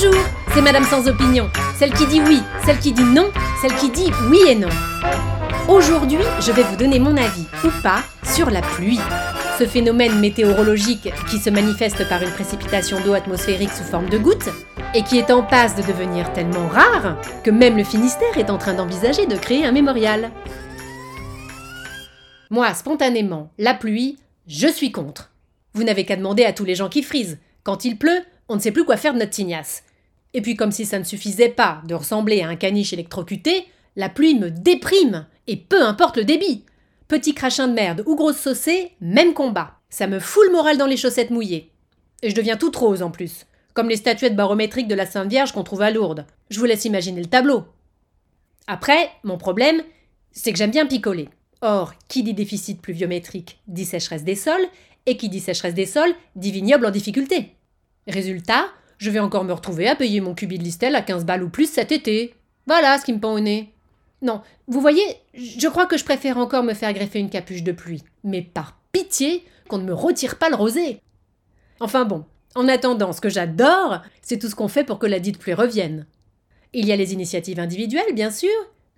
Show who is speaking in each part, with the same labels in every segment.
Speaker 1: Bonjour, c'est Madame sans opinion, celle qui dit oui, celle qui dit non, celle qui dit oui et non. Aujourd'hui, je vais vous donner mon avis, ou pas, sur la pluie. Ce phénomène météorologique qui se manifeste par une précipitation d'eau atmosphérique sous forme de gouttes, et qui est en passe de devenir tellement rare que même le Finistère est en train d'envisager de créer un mémorial. Moi, spontanément, la pluie, je suis contre. Vous n'avez qu'à demander à tous les gens qui frisent. Quand il pleut, on ne sait plus quoi faire de notre tignasse. Et puis comme si ça ne suffisait pas de ressembler à un caniche électrocuté, la pluie me déprime, et peu importe le débit. Petit crachin de merde ou grosse saucée, même combat. Ça me fout le moral dans les chaussettes mouillées. Et je deviens toute rose en plus, comme les statuettes barométriques de la Sainte Vierge qu'on trouve à Lourdes. Je vous laisse imaginer le tableau. Après, mon problème, c'est que j'aime bien picoler. Or, qui dit déficit pluviométrique dit sécheresse des sols, et qui dit sécheresse des sols dit vignoble en difficulté. Résultat, je vais encore me retrouver à payer mon cubi de listel à 15 balles ou plus cet été. Voilà ce qui me pend au nez. Non, vous voyez, je crois que je préfère encore me faire greffer une capuche de pluie. Mais par pitié, qu'on ne me retire pas le rosé. Enfin bon, en attendant, ce que j'adore, c'est tout ce qu'on fait pour que la dite pluie revienne. Il y a les initiatives individuelles, bien sûr,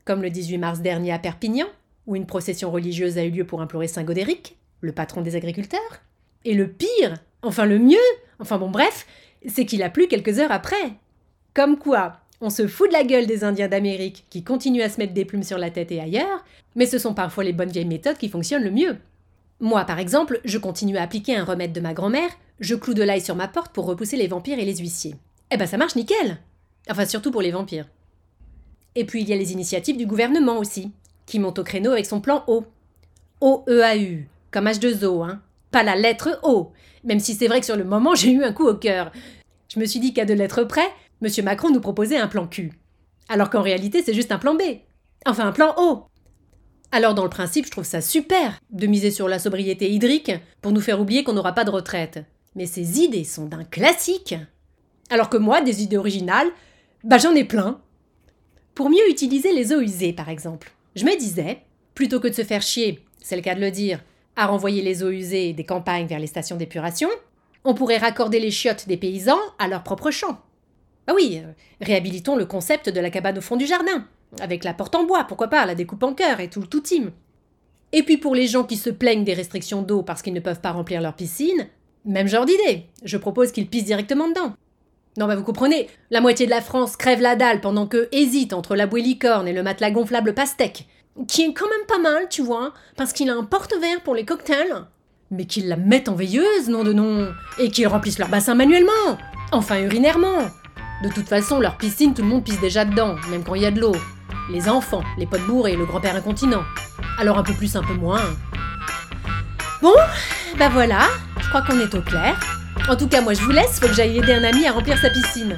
Speaker 1: comme le 18 mars dernier à Perpignan, où une procession religieuse a eu lieu pour implorer Saint Godéric, le patron des agriculteurs. Et le pire, enfin le mieux, enfin bon bref, c'est qu'il a plu quelques heures après. Comme quoi, on se fout de la gueule des Indiens d'Amérique qui continuent à se mettre des plumes sur la tête et ailleurs, mais ce sont parfois les bonnes vieilles méthodes qui fonctionnent le mieux. Moi, par exemple, je continue à appliquer un remède de ma grand-mère, je cloue de l'ail sur ma porte pour repousser les vampires et les huissiers. Eh ben ça marche nickel Enfin, surtout pour les vampires. Et puis il y a les initiatives du gouvernement aussi, qui monte au créneau avec son plan O. O-E-A-U, comme H2O, hein. Pas la lettre O, même si c'est vrai que sur le moment j'ai eu un coup au cœur. Je me suis dit qu'à deux lettres près, M. Macron nous proposait un plan Q. Alors qu'en réalité c'est juste un plan B. Enfin un plan O. Alors dans le principe je trouve ça super de miser sur la sobriété hydrique pour nous faire oublier qu'on n'aura pas de retraite. Mais ces idées sont d'un classique. Alors que moi, des idées originales, bah j'en ai plein. Pour mieux utiliser les eaux usées par exemple, je me disais, plutôt que de se faire chier, c'est le cas de le dire, à renvoyer les eaux usées des campagnes vers les stations d'épuration, on pourrait raccorder les chiottes des paysans à leurs propres champs. Ah oui, euh, réhabilitons le concept de la cabane au fond du jardin, avec la porte en bois, pourquoi pas, la découpe en cœur et tout le tout team. Et puis pour les gens qui se plaignent des restrictions d'eau parce qu'ils ne peuvent pas remplir leur piscine, même genre d'idée, je propose qu'ils pissent directement dedans. Non, bah vous comprenez, la moitié de la France crève la dalle pendant que hésite entre la bouée licorne et le matelas gonflable pastèque, qui est quand même pas mal, tu vois, parce qu'il a un porte-verre pour les cocktails. Mais qu'ils la mettent en veilleuse, nom de nom, et qu'ils remplissent leur bassin manuellement, enfin urinairement. De toute façon, leur piscine, tout le monde pisse déjà dedans, même quand il y a de l'eau. Les enfants, les potes bourrés, le grand-père incontinent. Alors un peu plus, un peu moins. Bon, bah voilà, je crois qu'on est au clair. En tout cas, moi je vous laisse, faut que j'aille aider un ami à remplir sa piscine.